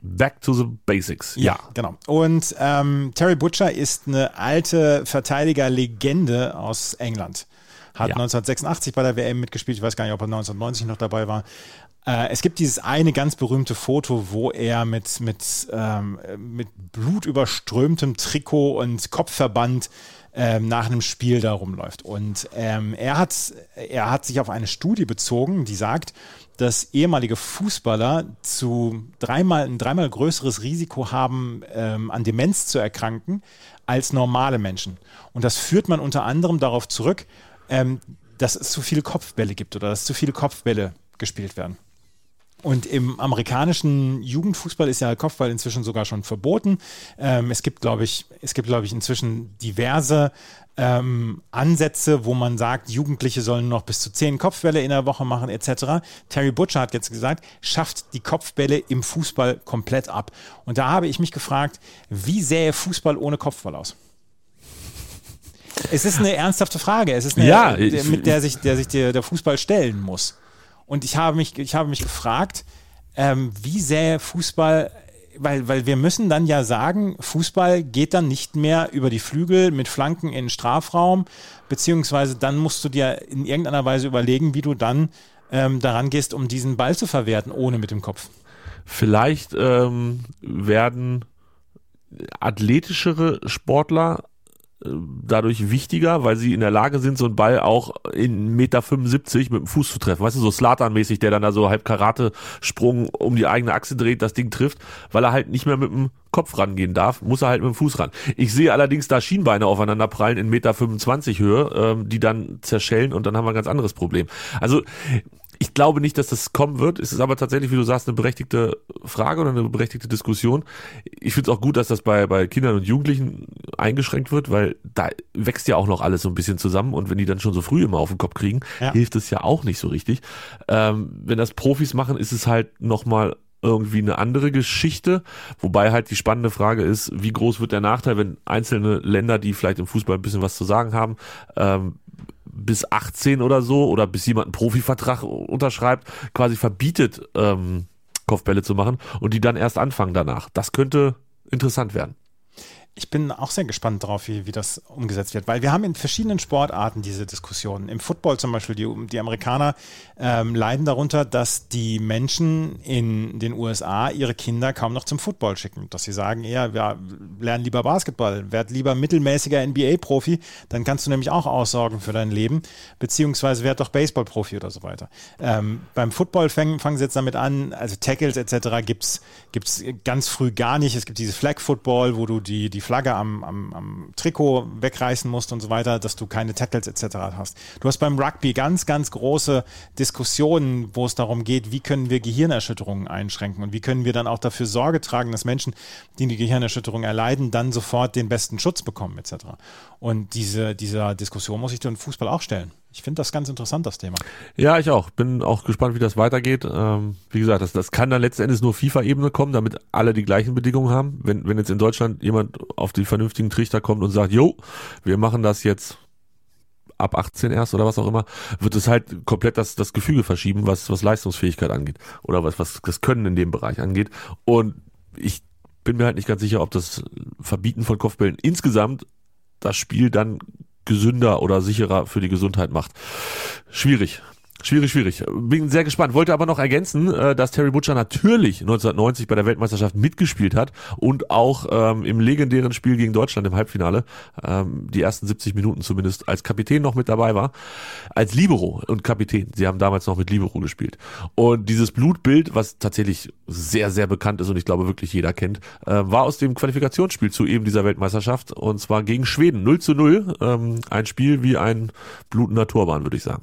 Back to the basics. Ja, genau. Und ähm, Terry Butcher ist eine alte Verteidigerlegende aus England. Hat Ja. 1986 bei der WM mitgespielt. Ich weiß gar nicht, ob er 1990 noch dabei war. Äh, es gibt dieses eine ganz berühmte Foto, wo er mit, mit, ähm, mit blutüberströmtem Trikot und Kopfverband ähm, nach einem Spiel da rumläuft. Und ähm, er, hat, er hat sich auf eine Studie bezogen, die sagt, dass ehemalige Fußballer zu dreimal, ein dreimal größeres Risiko haben, ähm, an Demenz zu erkranken, als normale Menschen. Und das führt man unter anderem darauf zurück, ähm, dass es zu viele Kopfbälle gibt oder dass zu viele Kopfbälle gespielt werden. Und im amerikanischen Jugendfußball ist ja Kopfball inzwischen sogar schon verboten. Ähm, es gibt, glaube ich, es gibt, glaube ich, inzwischen diverse ähm, Ansätze, wo man sagt, Jugendliche sollen noch bis zu zehn Kopfbälle in der Woche machen, etc. Terry Butcher hat jetzt gesagt, schafft die Kopfbälle im Fußball komplett ab. Und da habe ich mich gefragt, wie sähe Fußball ohne Kopfball aus? Es ist eine ernsthafte Frage. Es ist eine, Ja, der- ich- mit der sich, der sich der, der Fußball stellen muss. Und ich habe mich, ich habe mich gefragt, ähm, wie sähe Fußball, weil, weil wir müssen dann ja sagen, Fußball geht dann nicht mehr über die Flügel mit Flanken in den Strafraum, beziehungsweise dann musst du dir in irgendeiner Weise überlegen, wie du dann ähm, daran gehst, um diesen Ball zu verwerten, ohne mit dem Kopf. Vielleicht ähm, werden athletischere Sportler dadurch wichtiger, weil sie in der Lage sind, so einen Ball auch in Meter 75 mit dem Fuß zu treffen. Weißt du, so Slatan-mäßig, der dann da so halb Karate-Sprung um die eigene Achse dreht, das Ding trifft, weil er halt nicht mehr mit dem Kopf rangehen darf, muss er halt mit dem Fuß ran. Ich sehe allerdings da Schienbeine aufeinander prallen in Meter 25 Höhe, ähm, die dann zerschellen und dann haben wir ein ganz anderes Problem. Also ich glaube nicht, dass das kommen wird. Es ist aber tatsächlich, wie du sagst, eine berechtigte Frage oder eine berechtigte Diskussion. Ich finde es auch gut, dass das bei, bei Kindern und Jugendlichen eingeschränkt wird, weil da wächst ja auch noch alles so ein bisschen zusammen und wenn die dann schon so früh immer auf den Kopf kriegen, Ja. hilft es ja auch nicht so richtig. Ähm, wenn das Profis machen, ist es halt nochmal irgendwie eine andere Geschichte, wobei halt die spannende Frage ist, wie groß wird der Nachteil, wenn einzelne Länder, die vielleicht im Fußball ein bisschen was zu sagen haben, ähm, bis 18 oder so oder bis jemand einen Profivertrag unterschreibt, quasi verbietet, ähm, Kopfbälle zu machen und die dann erst anfangen danach. Das könnte interessant werden. Ich bin auch sehr gespannt darauf, wie, wie das umgesetzt wird, weil wir haben in verschiedenen Sportarten diese Diskussionen. Im Football zum Beispiel, die, die Amerikaner ähm, leiden darunter, dass die Menschen in den USA ihre Kinder kaum noch zum Football schicken. Dass sie sagen, ja, wir lernen lieber Basketball, werd lieber mittelmäßiger NBA-Profi, dann kannst du nämlich auch aussorgen für dein Leben, beziehungsweise werd doch Baseball-Profi oder so weiter. Ähm, beim Football fangen, fangen sie jetzt damit an, also Tackles etc. gibt's gibt's ganz früh gar nicht. Es gibt diese Flag-Football, wo du die, die Flagge am, am, am Trikot wegreißen musst und so weiter, dass du keine Tackles etc. hast. Du hast beim Rugby ganz, ganz große Diskussionen, wo es darum geht, wie können wir Gehirnerschütterungen einschränken und wie können wir dann auch dafür Sorge tragen, dass Menschen, die eine Gehirnerschütterung erleiden, dann sofort den besten Schutz bekommen etc. Und diese, dieser Diskussion muss ich den Fußball auch stellen. Ich finde das ganz interessant, das Thema. Ja, ich auch. Bin auch gespannt, wie das weitergeht. Ähm, wie gesagt, das, das kann dann letzten Endes nur FIFA-Ebene kommen, damit alle die gleichen Bedingungen haben. Wenn, wenn jetzt in Deutschland jemand auf die vernünftigen Trichter kommt und sagt, jo, wir machen das jetzt ab 18 erst oder was auch immer, wird es halt komplett das, das Gefüge verschieben, was, was Leistungsfähigkeit angeht oder was, was das Können in dem Bereich angeht. Und ich bin mir halt nicht ganz sicher, ob das Verbieten von Kopfbällen insgesamt das Spiel dann gesünder oder sicherer für die Gesundheit macht. Schwierig. Schwierig, schwierig. Bin sehr gespannt. Wollte aber noch ergänzen, äh, dass Terry Butcher natürlich 1990 bei der Weltmeisterschaft mitgespielt hat und auch ähm, im legendären Spiel gegen Deutschland im Halbfinale ähm, die ersten 70 Minuten zumindest als Kapitän noch mit dabei war. Als Libero und Kapitän. Sie haben damals noch mit Libero gespielt. Und dieses Blutbild, was tatsächlich sehr, sehr bekannt ist und ich glaube wirklich jeder kennt, äh, war aus dem Qualifikationsspiel zu eben dieser Weltmeisterschaft und zwar gegen Schweden. 0 zu 0. Ähm, ein Spiel wie ein blutender Torbahn, würde ich sagen.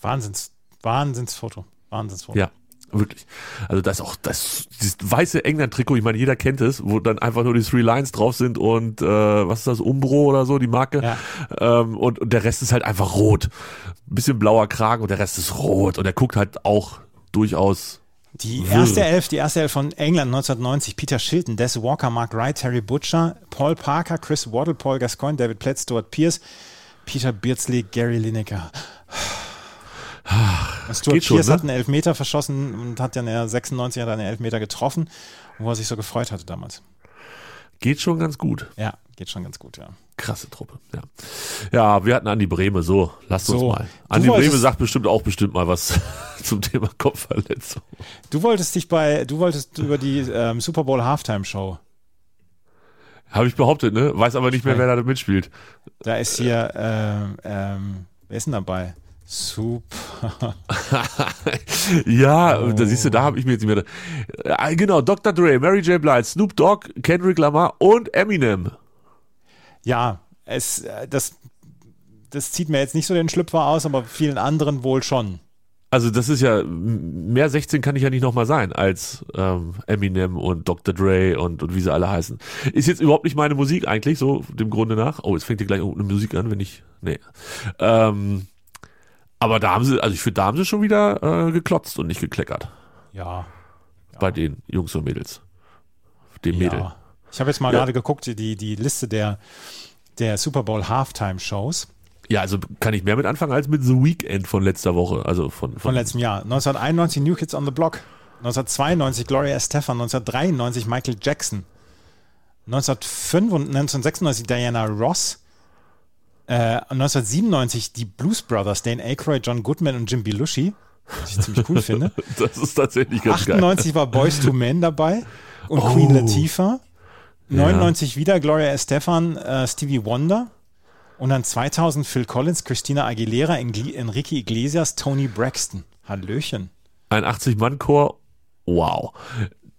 Wahnsinns, Wahnsinnsfoto. Wahnsinnsfoto. Ja, wirklich. Also das ist auch das dieses weiße England-Trikot, ich meine, jeder kennt es, wo dann einfach nur die Three Lines drauf sind und äh, was ist das, Umbro oder so, die Marke. Ja. Ähm, und, und der Rest ist halt einfach rot. Ein bisschen blauer Kragen und der Rest ist rot. Und er guckt halt auch durchaus Die erste Elf, die erste Elf von England 1990, Peter Shilton, Des Walker, Mark Wright, Terry Butcher, Paul Parker, Chris Waddle, Paul Gascoigne, David Platt, Stuart Pierce, Peter Beardsley, Gary Lineker. Und Stuart Pierce ne? hat einen Elfmeter verschossen und hat ja in der 96 hat einen Elfmeter getroffen, wo er sich so gefreut hatte damals. geht schon ganz gut. Ja, geht schon ganz gut, ja. Krasse Truppe, ja. Ja, wir hatten Andi Breme, so, lasst uns So. mal. Du Andi Breme wolltest- sagt bestimmt auch bestimmt mal was zum Thema Kopfverletzung. Du wolltest dich bei, du wolltest über die ähm, Super Bowl Halftime Show. Habe ich behauptet, ne? Weiß aber nicht mehr, wer da mitspielt. Da ist hier, ähm, ähm, wer ist denn dabei? Super. ja, Oh. da siehst du, da habe ich mir jetzt nicht mehr. Äh, genau, Dr. Dre, Mary J. Blige, Snoop Dogg, Kendrick Lamar und Eminem. Ja, es, äh, das, das zieht mir jetzt nicht so den Schlüpfer aus, aber vielen anderen wohl schon. Also das ist ja, mehr 16 kann ich ja nicht nochmal sein als ähm, Eminem und Dr. Dre und, und wie sie alle heißen. Ist jetzt überhaupt nicht meine Musik eigentlich, so dem Grunde nach. Oh, jetzt fängt hier gleich eine Musik an, wenn ich, nee. Ähm, aber da haben sie, also ich finde, da haben sie schon wieder äh, geklotzt und nicht gekleckert. Ja. Bei den Jungs und Mädels. Dem Mädel. ja. Ich habe jetzt mal Ja. gerade geguckt, die, die Liste der, der Super Bowl Halftime Shows Ja, also kann ich mehr mit anfangen als mit The Weekend von letzter Woche. Also von, von, von letztem Jahr. 1991 New Kids on the Block. 1992 Gloria Estefan. 1993 Michael Jackson. 1995, 1996 Diana Ross. Äh, 1997 die Blues Brothers, Dane Aykroyd, John Goodman und Jim Belushi. Was ich ziemlich cool finde. Das ist tatsächlich ganz geil. 98 war Boys to Men dabei und Oh. Queen Latifah. 99 wieder Gloria Estefan, äh, Stevie Wonder. Und dann 2000 Phil Collins, Christina Aguilera, Engli- Enrique Iglesias, Tony Braxton. Hallöchen. Ein 80-Mann-Chor. Wow.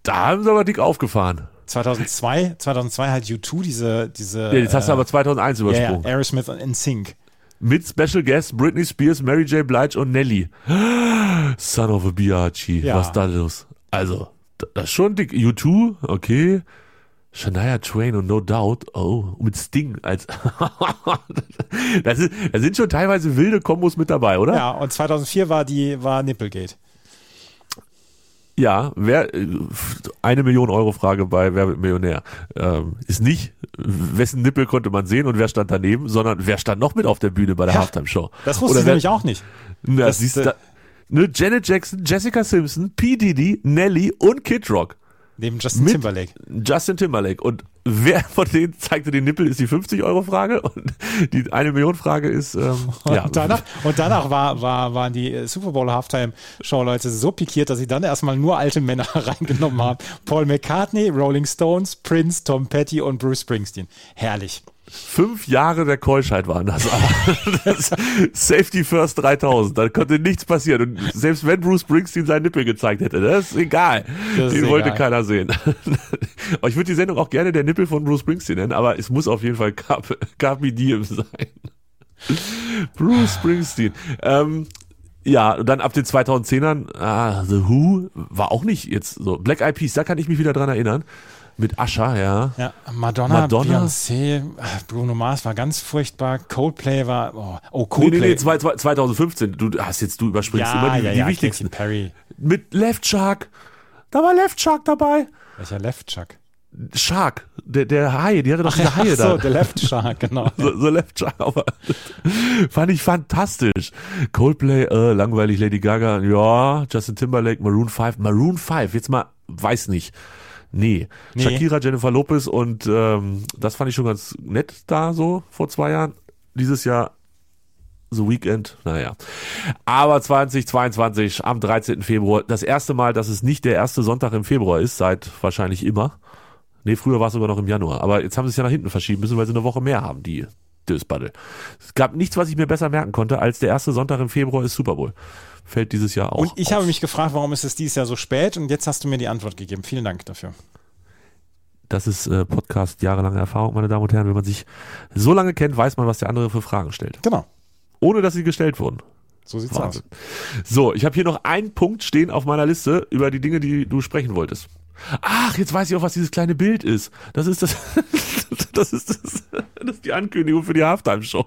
Da haben sie aber dick aufgefahren. 2002, 2002 halt U2, diese, diese. Ja, jetzt hast du aber 2001 ja, ja, übersprungen. Aerosmith und NSYNC. Mit Special Guests Britney Spears, Mary J. Blige und Nelly. Son of a Biatchi. Ja. Was ist da los? Also, da- das ist schon dick. U2, okay. Shania Twain und No Doubt. Oh, mit Sting als. das ist, da sind schon teilweise wilde Kombos mit dabei, oder? Ja, und 2004 war die, war Nipplegate. Ja, wer, äh, eine Million Euro Frage bei Wer wird Millionär? Ähm, ist nicht, wessen Nippel konnte man sehen und wer stand daneben, sondern wer stand noch mit auf der Bühne bei der Ja, Halftime Show? Das wusste Oder ich wer- nämlich auch nicht. Na, Das- siehst äh, du, ne, Janet Jackson, Jessica Simpson, P. Diddy, Nelly und Kid Rock. Neben Justin Timberlake. Justin Timberlake. Und wer von denen zeigte den Nippel, ist die 50-Euro-Frage. Und die eine Million-Frage ist, ähm, ja. Und danach, und danach war, war, waren die äh, Super Bowl Halftime Show Leute so pikiert, dass sie dann erstmal nur alte Männer reingenommen haben. Paul McCartney, Rolling Stones, Prince, Tom Petty und Bruce Springsteen. Herrlich. Fünf Jahre der Keuschheit waren das. das Safety First 3000. Da konnte nichts passieren. Und selbst wenn Bruce Springsteen seinen Nippel gezeigt hätte, das ist egal. Das ist Den wollte egal. keiner sehen. Aber ich würde die Sendung auch gerne der Nippel von Bruce Springsteen nennen, aber es muss auf jeden Fall Carpe, Carpe Diem sein. Bruce Springsteen. Ähm, ja, und dann ab den 2010ern, ah, The Who war auch nicht jetzt so. Black Eyed Peas, da kann ich mich wieder dran erinnern. Mit Ascher, ja. Ja, Madonna, Madonna? Beyoncé, Bruno Mars war ganz furchtbar. Coldplay war, oh, oh Nee, Coldplay. nee, nee, zwei- 2015. Du hast jetzt, du überspringst ja, immer die, ja, die ja, wichtigsten. Katy Perry. Mit Left Shark. Da war Left Shark dabei. Welcher Left Chuck? Shark, der, der Hai, die hatte doch diese Ach Haie so, da. der Left Shark, genau. So, so Left Shark, aber fand ich fantastisch. Coldplay, äh, langweilig, Lady Gaga, ja, Justin Timberlake, Maroon 5. Maroon 5, jetzt mal, weiß nicht. Nee. Nee. Shakira, Jennifer Lopez und ähm, das fand ich schon ganz nett da so vor zwei Jahren. Dieses Jahr The Weekend, naja. Aber 2022 am 13. Februar, das erste Mal, dass es nicht der erste Sonntag im Februar ist, seit wahrscheinlich immer. Nee, früher war es sogar noch im Januar. Aber jetzt haben sie es ja nach hinten verschieben müssen, weil sie eine Woche mehr haben, die Dösbaddel. Es gab nichts, was ich mir besser merken konnte, als der erste Sonntag im Februar ist Super Bowl. Fällt dieses Jahr auch. Und ich auf. habe mich gefragt, warum ist es dieses Jahr so spät? Und jetzt hast du mir die Antwort gegeben. Vielen Dank dafür. Das ist äh, Podcast jahrelange Erfahrung, meine Damen und Herren. Wenn man sich so lange kennt, weiß man, was der andere für Fragen stellt. Genau. Ohne dass sie gestellt wurden. So sieht's Wahnsinn. So, ich habe hier noch einen Punkt stehen auf meiner Liste über die Dinge, die du sprechen wolltest. Ach, jetzt weiß ich auch, was dieses kleine Bild ist. Das ist das, das ist das, das ist die Ankündigung für die Halftime-Show.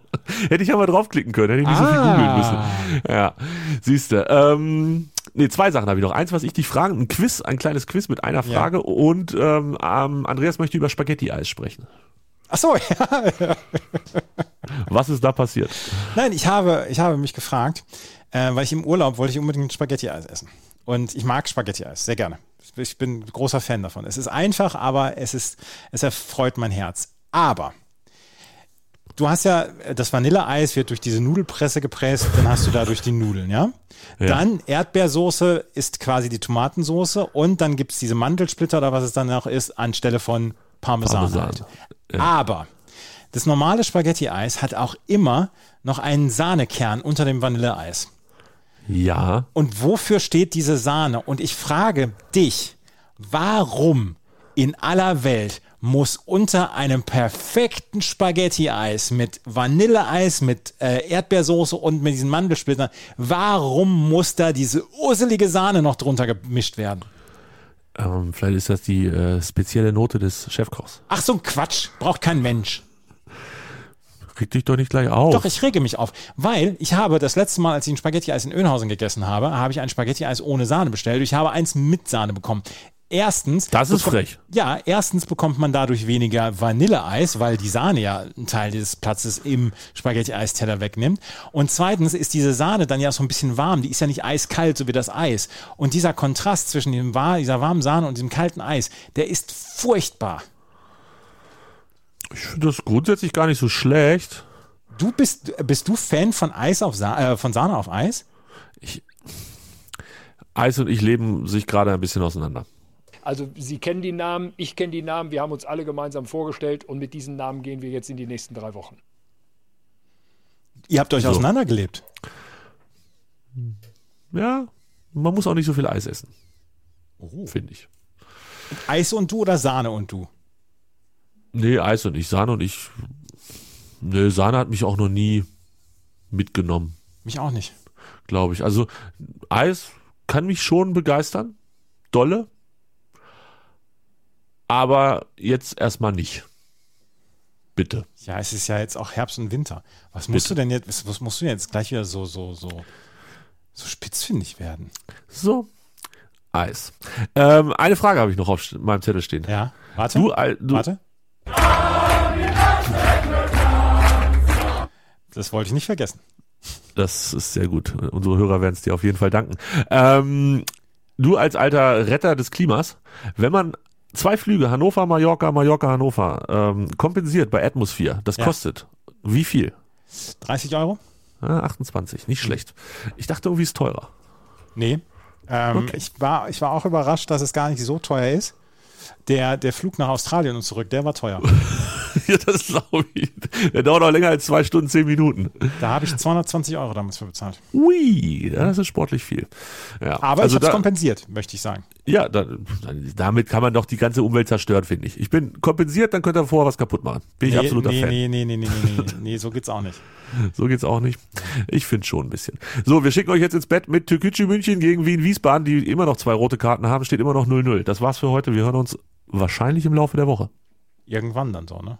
Hätte ich aber draufklicken können, hätte ich nicht so viel Ah. googeln müssen. Ja, siehst du. Ähm, nee, zwei Sachen habe ich noch. Eins, was ich dich fragen, ein Quiz, ein kleines Quiz mit einer Ja. Frage und ähm, ähm, Andreas möchte über Spaghetti-Eis sprechen. Ach so, ja. Was ist da passiert? Nein, ich habe, ich habe mich gefragt, äh, weil ich im Urlaub wollte ich unbedingt Spaghetti-Eis essen. Und ich mag Spaghetti-Eis sehr gerne. Ich bin großer Fan davon. Es ist einfach, aber es ist, es erfreut mein Herz. Aber du hast ja, das Vanilleeis wird durch diese Nudelpresse gepresst, dann hast du dadurch die Nudeln, ja? Ja. Dann Erdbeersoße ist quasi die Tomatensoße und dann gibt's diese Mandelsplitter oder was es dann noch ist, anstelle von Parmesan. Parmesan. Halt. Ja. Aber das normale Spaghetti-Eis hat auch immer noch einen Sahnekern unter dem Vanilleeis. Ja. Und wofür steht diese Sahne? Und ich frage dich, warum in aller Welt muss unter einem perfekten Spaghetti-Eis mit Vanilleeis, mit äh, Erdbeersoße und mit diesen Mandelsplittern, warum muss da diese urselige Sahne noch drunter gemischt werden? Ähm, vielleicht ist das die äh, spezielle Note des Chefkochs. Ach so ein Quatsch, braucht kein Mensch. Reg dich doch nicht gleich auf. Doch, ich rege mich auf, weil ich habe das letzte Mal, als ich ein Spaghetti-Eis in Önhausen gegessen habe, habe ich ein Spaghetti-Eis ohne Sahne bestellt. Ich habe eins mit Sahne bekommen. Erstens. Das ist frech. Ja, erstens bekommt man dadurch weniger Vanilleeis, weil die Sahne ja einen Teil des Platzes im Spaghetti-Eisteller wegnimmt. Und zweitens ist diese Sahne dann ja so ein bisschen warm. Die ist ja nicht eiskalt, so wie das Eis. Und dieser Kontrast zwischen dem, dieser warmen Sahne und diesem kalten Eis, der ist furchtbar. Ich finde das grundsätzlich gar nicht so schlecht. Du bist, bist du Fan von Eis auf Sa äh, von Sahne auf Eis? Eis und ich leben sich gerade ein bisschen auseinander. Also Sie kennen die Namen, ich kenne die Namen, wir haben uns alle gemeinsam vorgestellt und mit diesen Namen gehen wir jetzt in die nächsten drei Wochen. Ihr habt euch So. auseinandergelebt. Ja, man muss auch nicht so viel Eis essen. Finde ich. Eis und du oder Sahne und du? Nee, Eis und ich. Sahne und ich. Nee, Sahne hat mich auch noch nie mitgenommen, Mich auch nicht. glaube ich. Also Eis kann mich schon begeistern. Dolle. Aber jetzt erstmal nicht. Bitte. Ja, es ist ja jetzt auch Herbst und Winter. Was musst Bitte. du denn jetzt, was- musst du jetzt gleich wieder so, so, so, so spitzfindig werden? So. Eis. Ähm, eine Frage habe ich noch auf meinem Zettel stehen. Ja, warte. Du, al- du, warte. Das wollte ich nicht vergessen. Das ist sehr gut. Unsere Hörer werden es dir auf jeden Fall danken. Ähm, du als alter Retter des Klimas, wenn man zwei Flüge Hannover, Mallorca, Mallorca, Hannover ähm, kompensiert bei Atmosphere, das Ja. kostet wie viel? 30 Euro? Ah, 28, nicht schlecht. Ich dachte irgendwie ist teurer. Nee. Ähm, Okay. ich, war, ich war auch überrascht, dass es gar nicht so teuer ist. Der, der Flug nach Australien und zurück, der war teuer. ja, das glaube ich. Der dauert auch länger als zwei Stunden, zehn Minuten. Da habe ich 220 Euro damals für bezahlt. Ui, das ist sportlich viel. Ja, Aber also ich habe es kompensiert, möchte ich sagen. Ja, da, damit kann man doch die ganze Umwelt zerstören, finde ich. Ich bin kompensiert, dann könnt ihr vorher was kaputt machen. Bin ich nee, absoluter nee, Fan. nee, nee, nee, nee, nee, nee, nee, so geht's auch nicht. So geht's auch nicht. Ich finde schon ein bisschen. So, wir schicken euch jetzt ins Bett mit Türkgücü München gegen Wien Wiesbaden, die immer noch zwei rote Karten haben, steht immer noch 0-0. Das war's für heute. Wir hören uns wahrscheinlich im Laufe der Woche. Irgendwann dann so, ne?